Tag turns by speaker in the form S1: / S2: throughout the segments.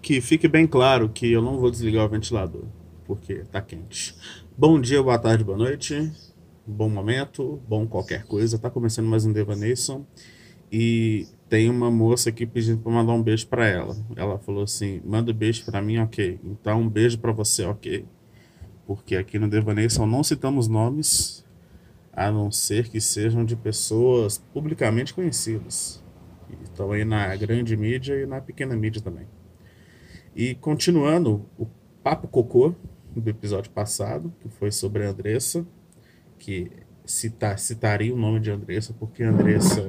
S1: que fique bem claro que eu não vou desligar o ventilador, porque tá quente. Bom dia, boa tarde, boa noite, bom momento, bom qualquer coisa. Tá começando mais um Devaneison e tem uma moça aqui pedindo para mandar um beijo para ela. Ela falou assim: manda um beijo para mim, ok. Então, um beijo para você, ok. Porque aqui no Devaneison não citamos nomes, a não ser que sejam de pessoas publicamente conhecidas. Estão aí na grande mídia e na pequena mídia também. E continuando o papo cocô do episódio passado, que foi sobre a Andressa, que cita, citaria o nome de Andressa, porque Andressa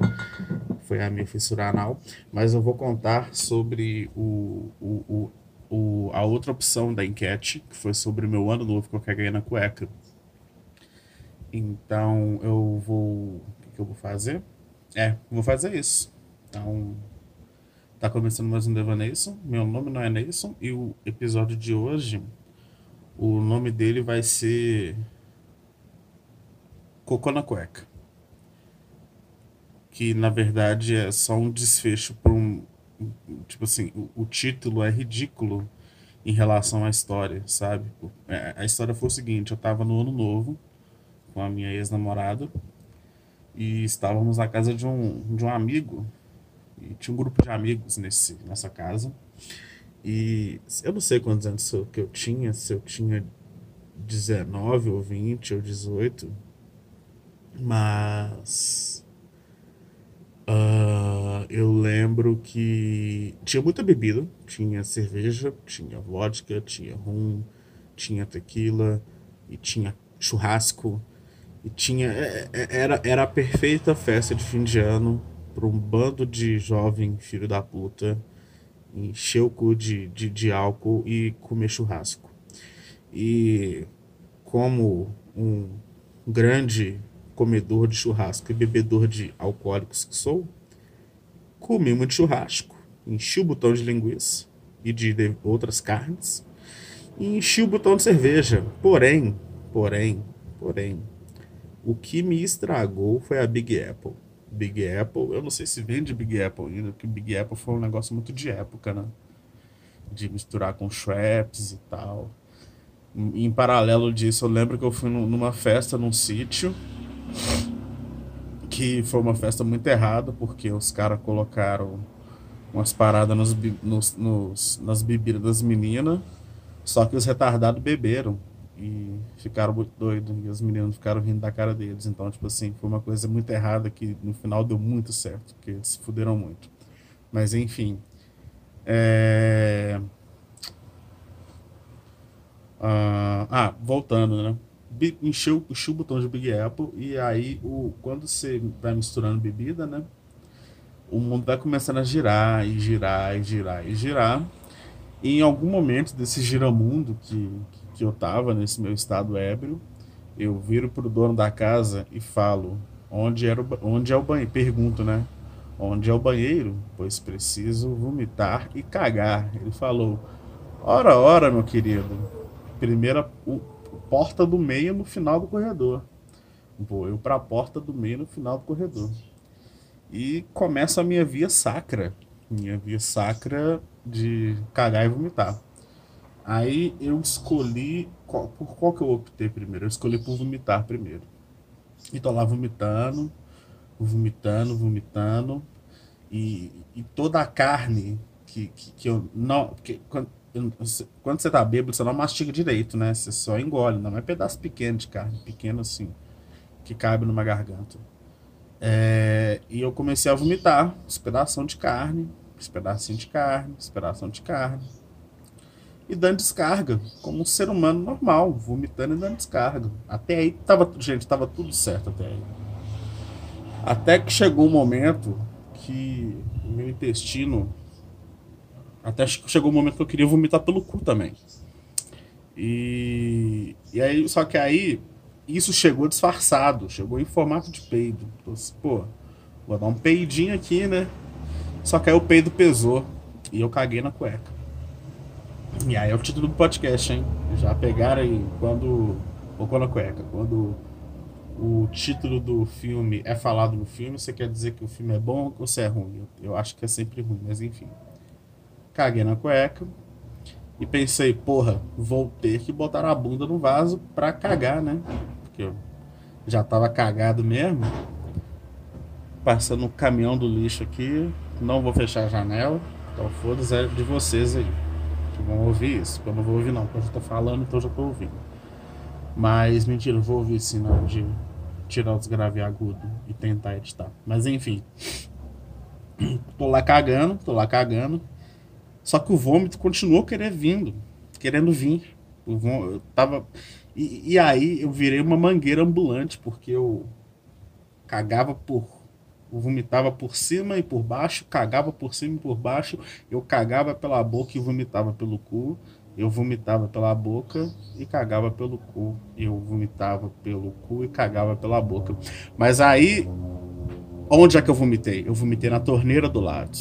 S1: foi a minha fissura anal, mas eu vou contar sobre o, o, o, o, a outra opção da enquete, que foi sobre o meu ano novo que eu caguei na cueca. Então eu vou. O que, que eu vou fazer? É, vou fazer isso. Então, Tá começando mais um Devaneison. Meu nome não é Neison e o episódio de hoje, o nome dele vai ser Cocô na Cueca. Que na verdade é só um desfecho para um. Tipo assim, o, o, título é ridículo em relação à história, sabe? É, a história foi o seguinte: eu tava no ano novo com a minha ex-namorada e estávamos na casa de um, de um amigo e tinha um grupo de amigos nesse, nessa casa. E eu não sei quantos anos que eu tinha, se eu tinha 19 ou 20 ou 18, mas uh, eu lembro que tinha muita bebida, tinha cerveja, tinha vodka, tinha rum, tinha tequila e tinha churrasco e tinha é, é, era, era a perfeita festa de fim de ano para um bando de jovem filho da puta encher o cu de, de, de álcool e comer churrasco. E como um grande comedor de churrasco e bebedor de alcoólicos que sou, comi muito churrasco, enchi o botão de linguiça e de, de outras carnes e enchi o botão de cerveja. Porém, porém, porém, o que me estragou foi a Big Apple. Big Apple. Eu não sei se vende Big Apple ainda, porque Big Apple foi um negócio muito de época, né? De misturar com Schweppes e tal. Em, em paralelo disso, eu lembro que eu fui numa festa num sítio que foi uma festa muito errada, porque os caras colocaram umas paradas nos, nos, nos, nas bebidas das meninas, só que os retardados beberam e ficaram muito doidos e os meninos ficaram rindo da cara deles. Então, tipo assim, foi uma coisa muito errada que no final deu muito certo, porque eles se fuderam muito. Mas enfim. É... Ah, ah, voltando, né? Encheu, encheu o botão de Big Apple e aí o, quando você vai misturando bebida, né? O mundo vai começando a girar e girar e girar e girar. E em algum momento desse giramundo que, que eu tava nesse meu estado ébrio, eu viro pro dono da casa e falo: onde, era o, onde é o banheiro? Pergunto, né? Onde é o banheiro? Pois preciso vomitar e cagar. Ele falou: Ora, ora, meu querido. Primeira o, porta do meio no final do corredor. Vou eu para a porta do meio no final do corredor. E começa a minha via sacra. Minha via sacra de cagar e vomitar. Aí eu escolhi. Qual, por qual que eu optei primeiro? Eu escolhi por vomitar primeiro. E tô lá vomitando, vomitando, vomitando. E, e toda a carne que, que, que eu não. Porque quando, quando você tá bêbado, você não mastiga direito, né? Você só engole, não é pedaço pequeno de carne, pequeno assim, que cabe numa garganta. É, e eu comecei a vomitar os pedaços de carne, os pedacinhos de carne, os pedaços de carne e dando descarga, como um ser humano normal, vomitando e dando descarga. Até aí tava, gente, tava tudo certo até aí. Até que chegou um momento que o meu intestino até chegou um momento que eu queria vomitar pelo cu também. E, e aí, só que aí isso chegou disfarçado, chegou em formato de peido. Então, assim, pô, vou dar um peidinho aqui, né? Só que aí o peido pesou e eu caguei na cueca. E aí é o título do podcast, hein? Já pegaram aí quando. Ou quando a cueca. Quando o título do filme é falado no filme, você quer dizer que o filme é bom ou se é ruim? Eu, eu acho que é sempre ruim, mas enfim. Caguei na cueca. E pensei, porra, vou ter que botar a bunda no vaso pra cagar, né? Porque eu já tava cagado mesmo. Passando o caminhão do lixo aqui. Não vou fechar a janela. Então foda-se é de vocês aí. Vão ouvir isso. Eu não vou ouvir não, porque eu já tô falando, então eu já tô ouvindo. Mas mentira, eu vou ouvir sim hora de tirar os grave agudo e tentar editar. Mas enfim. tô lá cagando, tô lá cagando. Só que o vômito continuou querendo vindo, querendo vir. O vômito, eu tava e, e aí eu virei uma mangueira ambulante porque eu cagava por eu vomitava por cima e por baixo, cagava por cima e por baixo, eu cagava pela boca e vomitava pelo cu, eu vomitava pela boca e cagava pelo cu, eu vomitava pelo cu e cagava pela boca. Mas aí, onde é que eu vomitei? Eu vomitei na torneira do lado.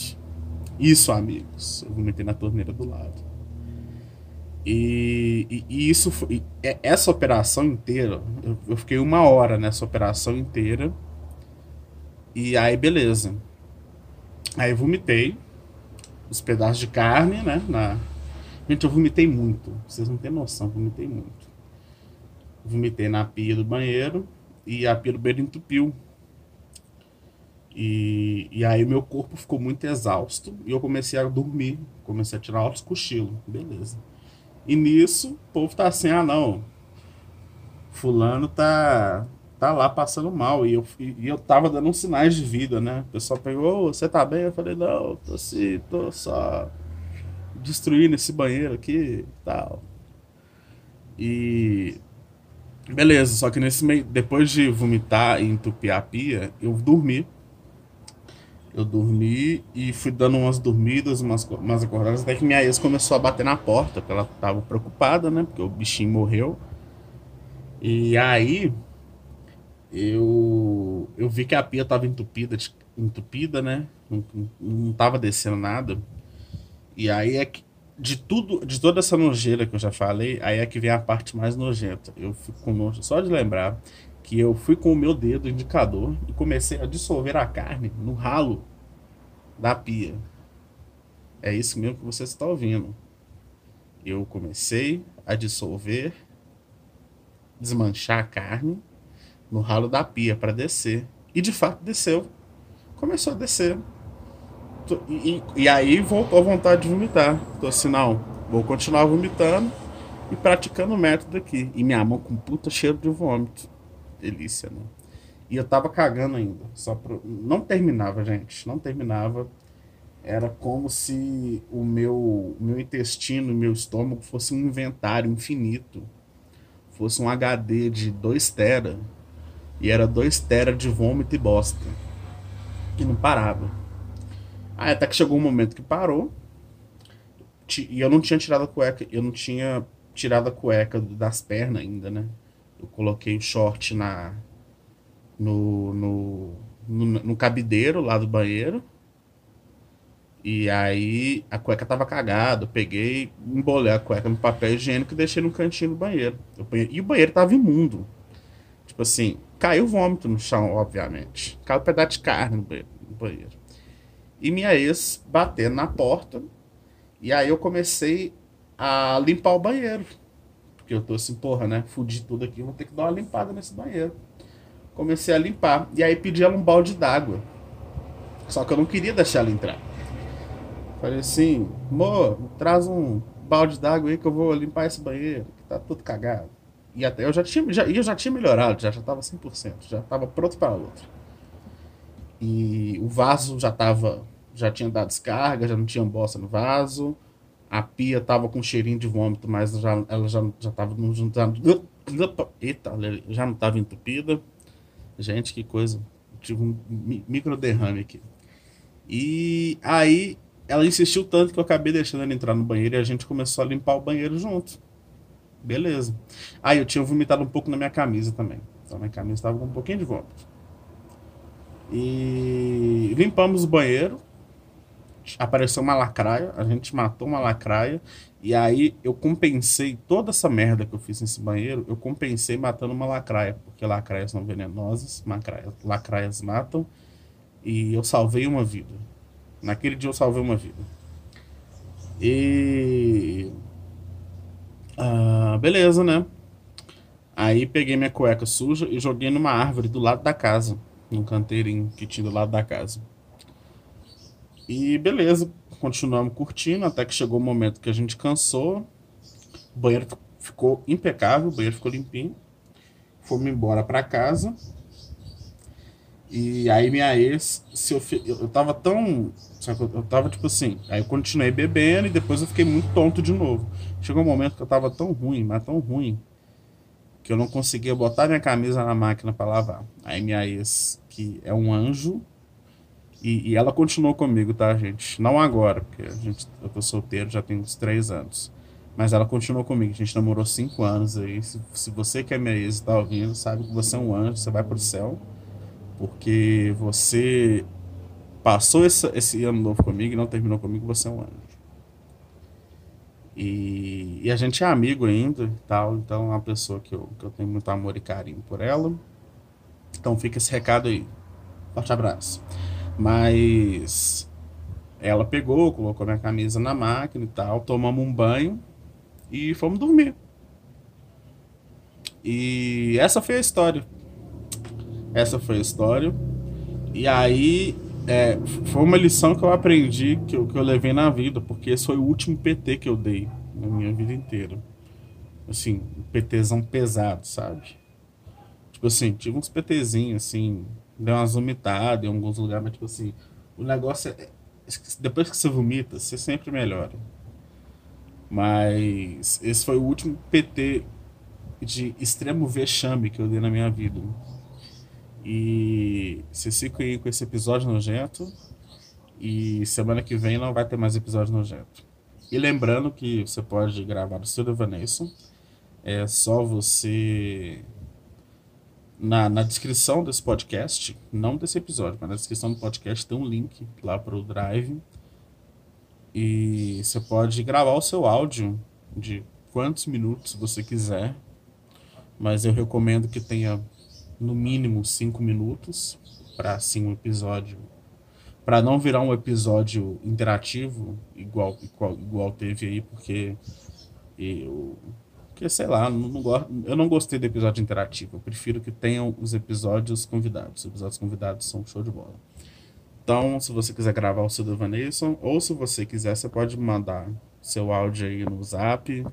S1: Isso, amigos, eu vomitei na torneira do lado. E, e, e isso foi, e essa operação inteira, eu, eu, fiquei uma hora nessa operação inteira. E aí, beleza. Aí vomitei os pedaços de carne, né? Na... Gente, eu vomitei muito. Vocês não têm noção, vomitei muito. Vomitei na pia do banheiro e a pia do banheiro entupiu. E, e aí meu corpo ficou muito exausto e eu comecei a dormir. Comecei a tirar altos cochilos. Beleza. E nisso, o povo tá assim, ah não, fulano tá, tá lá passando mal. E eu, e eu tava dando sinais de vida, né? O pessoal pegou, você tá bem? Eu falei, não, tô assim, tô só destruindo esse banheiro aqui e tal. E beleza, só que nesse meio, depois de vomitar e entupir a pia, eu dormi eu dormi e fui dando umas dormidas, umas, umas acordadas, até que minha ex começou a bater na porta, porque ela tava preocupada, né? Porque o bichinho morreu. E aí eu eu vi que a pia tava entupida, entupida, né? Não, não tava descendo nada. E aí é que de tudo, de toda essa nojeira que eu já falei, aí é que vem a parte mais nojenta. Eu fico com nojo só de lembrar que eu fui com o meu dedo indicador e comecei a dissolver a carne no ralo da pia. É isso mesmo que você está ouvindo. Eu comecei a dissolver, desmanchar a carne no ralo da pia para descer. E de fato desceu. Começou a descer. E, e, e, aí voltou a vontade de vomitar. Tô assim, não, vou continuar vomitando e praticando o método aqui. E minha mão com puta cheiro de vômito delícia, né? E eu tava cagando ainda. Só pro... Não terminava, gente. Não terminava. Era como se o meu, meu intestino, meu estômago fosse um inventário infinito. Fosse um HD de 2 tera. E era 2 tera de vômito e bosta. E não parava. Aí até que chegou um momento que parou. E eu não tinha tirado a cueca. Eu não tinha tirado a cueca das pernas ainda, né? eu coloquei o short na no, no, no, no cabideiro lá do banheiro. E aí a cueca tava cagada. Eu peguei, embolei a cueca no papel higiênico e deixei no cantinho do banheiro. e o banheiro tava imundo. Tipo assim, caiu vômito no chão, obviamente. Caiu um pedaço de carne no banheiro. E minha ex batendo na porta. E aí eu comecei a limpar o banheiro. Porque eu tô assim, porra, né? Fudi tudo aqui, vou ter que dar uma limpada nesse banheiro. Comecei a limpar. E aí pedi ela um balde d'água. Só que eu não queria deixar ela entrar. Falei assim, amor, traz um balde d'água aí que eu vou limpar esse banheiro, que tá tudo cagado. E até eu já tinha, já, eu já tinha melhorado, já, já tava 100%, já tava pronto para outra. E o vaso já tava, já tinha dado descarga, já não tinha bosta no vaso. A pia tava com cheirinho de vômito, mas já, ela já, já tava. Já, eita, já não tava entupida. Gente, que coisa. Tive um micro derrame aqui. E aí ela insistiu tanto que eu acabei deixando ela entrar no banheiro e a gente começou a limpar o banheiro junto. Beleza. Aí eu tinha vomitado um pouco na minha camisa também. Então minha camisa estava com um pouquinho de vômito. E limpamos o banheiro apareceu uma lacraia, a gente matou uma lacraia, e aí eu compensei toda essa merda que eu fiz nesse banheiro, eu compensei matando uma lacraia, porque lacraias são venenosas, lacraias, lacraias matam, e eu salvei uma vida. Naquele dia eu salvei uma vida. E beleza, né? Aí peguei minha cueca suja e joguei numa árvore do lado da casa. Num canteirinho que tinha do lado da casa. E beleza, continuamos curtindo até que chegou o momento que a gente cansou. O banheiro ficou impecável, o banheiro ficou limpinho. Fomos embora para casa. E aí minha ex, se eu, eu, tava tão. Eu tava tipo assim. Aí eu continuei bebendo e depois eu fiquei muito tonto de novo. Chegou um momento que eu tava tão ruim, mas tão ruim, que eu não conseguia botar minha camisa na máquina para lavar. Aí minha ex, que é um anjo, e, e, ela continuou comigo, tá, gente? Não agora, porque a gente, eu tô solteiro já tem uns três anos. Mas ela continuou comigo. A gente namorou cinco anos aí. Se, se você que é minha ex e tá ouvindo, sabe que você é um anjo, você vai pro céu. Porque você passou esse, esse ano novo comigo e não terminou comigo, você é um anjo. E, e a gente é amigo ainda e tal, então é uma pessoa que eu, que eu tenho muito amor e carinho por ela. Então fica esse recado aí. Forte abraço. Mas ela pegou, colocou minha camisa na máquina e tal, tomamos um banho e fomos dormir. E essa foi a história. Essa foi a história. E aí é, foi uma lição que eu aprendi, que eu, que eu levei na vida, porque esse foi o último PT que eu dei na minha vida inteira. Assim, um PTzão pesado, sabe? Tipo assim, tive uns PTzinhos assim, deu umas vomitadas em alguns lugares, mas tipo assim, o negócio é. Depois que você vomita, você sempre melhora. Mas esse foi o último PT de extremo vexame que eu dei na minha vida. E vocês ficam aí com esse episódio nojento. E semana que vem não vai ter mais episódio nojento. E lembrando que você pode gravar o seu devaneio. É só você na, na descrição desse podcast, não desse episódio, mas na descrição do podcast tem um link lá para o Drive. E você pode gravar o seu áudio de quantos minutos você quiser. Mas eu recomendo que tenha no mínimo cinco minutos para assim um episódio para não virar um episódio interativo igual igual, igual teve aí porque eu porque, sei lá, não, não, eu não gostei do episódio interativo. Eu prefiro que tenham os episódios convidados. Os episódios convidados são show de bola. Então, se você quiser gravar o seu Devaneison, ou se você quiser, você pode mandar seu áudio aí no zap.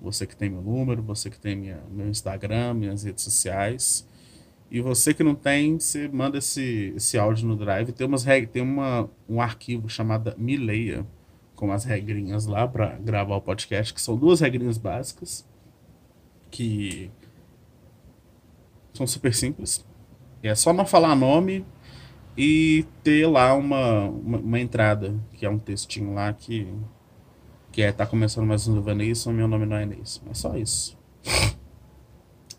S1: Você que tem meu número, você que tem minha, meu Instagram, minhas redes sociais. E você que não tem, você manda esse, esse áudio no Drive. Tem, umas tem uma, um arquivo chamado Mileia, com as regrinhas lá para gravar o podcast, que são duas regrinhas básicas que são super simples. É só não falar nome e ter lá uma, uma, uma, entrada, que é um textinho lá que, que é, tá começando mais um do Vanessa, meu nome não é Enes. É só isso.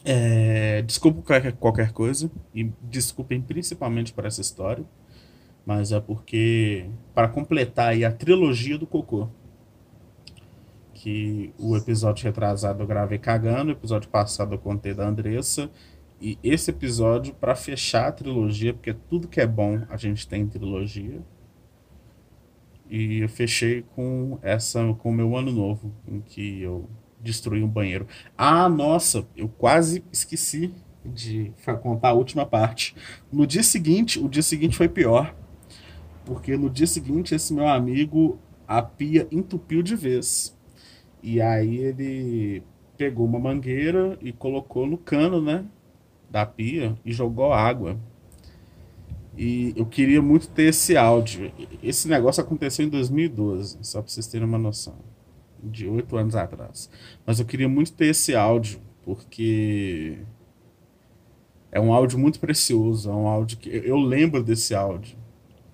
S1: É, desculpa qualquer, qualquer coisa e desculpem principalmente por essa história, mas é porque para completar aí a trilogia do cocô que o episódio retrasado eu gravei cagando, o episódio passado eu contei da Andressa. E esse episódio, para fechar a trilogia, porque tudo que é bom a gente tem em trilogia. E eu fechei com essa com o meu ano novo, em que eu destruí um banheiro. Ah, nossa, eu quase esqueci de contar a última parte. No dia seguinte, o dia seguinte foi pior. Porque no dia seguinte, esse meu amigo, a pia entupiu de vez. E aí ele pegou uma mangueira e colocou no cano, né? Da pia e jogou água. E eu queria muito ter esse áudio. Esse negócio aconteceu em 2012, só para vocês terem uma noção. De oito anos atrás. Mas eu queria muito ter esse áudio, porque é um áudio muito precioso. É um áudio que. Eu lembro desse áudio.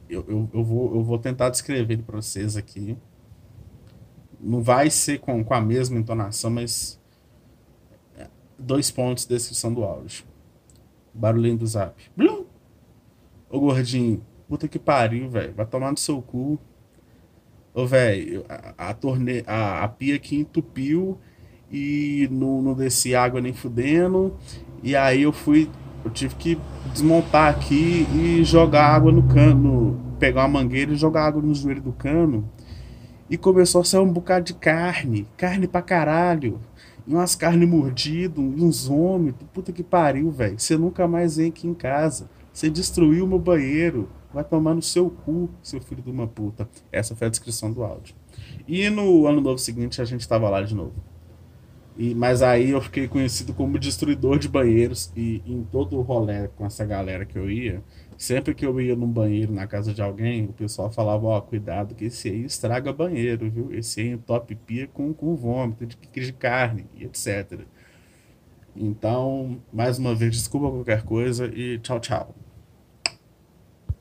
S1: Eu, eu, eu, vou, eu vou tentar descrever ele para vocês aqui não vai ser com, com a mesma entonação, mas é, dois pontos de descrição do áudio. Barulhinho do zap. Blum! Ô gordinho, puta que pariu, velho. Vai tomar no seu cu. Ô, velho, a, a, torne... a, a pia aqui entupiu e não, não desci água nem fudendo. E aí eu fui. Eu tive que desmontar aqui e jogar água no cano. Pegar uma mangueira e jogar água no joelho do cano e começou a sair um bocado de carne, carne pra caralho. e umas carnes mordidas, uns homens, puta que pariu, velho. Você nunca mais vem aqui em casa. Você destruiu meu banheiro. Vai tomar no seu cu, seu filho de uma puta. Essa foi a descrição do áudio. E no ano novo seguinte a gente tava lá de novo. E, mas aí eu fiquei conhecido como destruidor de banheiros. E em todo o rolê com essa galera que eu ia, sempre que eu ia num banheiro na casa de alguém, o pessoal falava: Ó, oh, cuidado, que esse aí estraga banheiro, viu? Esse aí top pia com, com vômito, de, de carne e etc. Então, mais uma vez, desculpa qualquer coisa e tchau, tchau.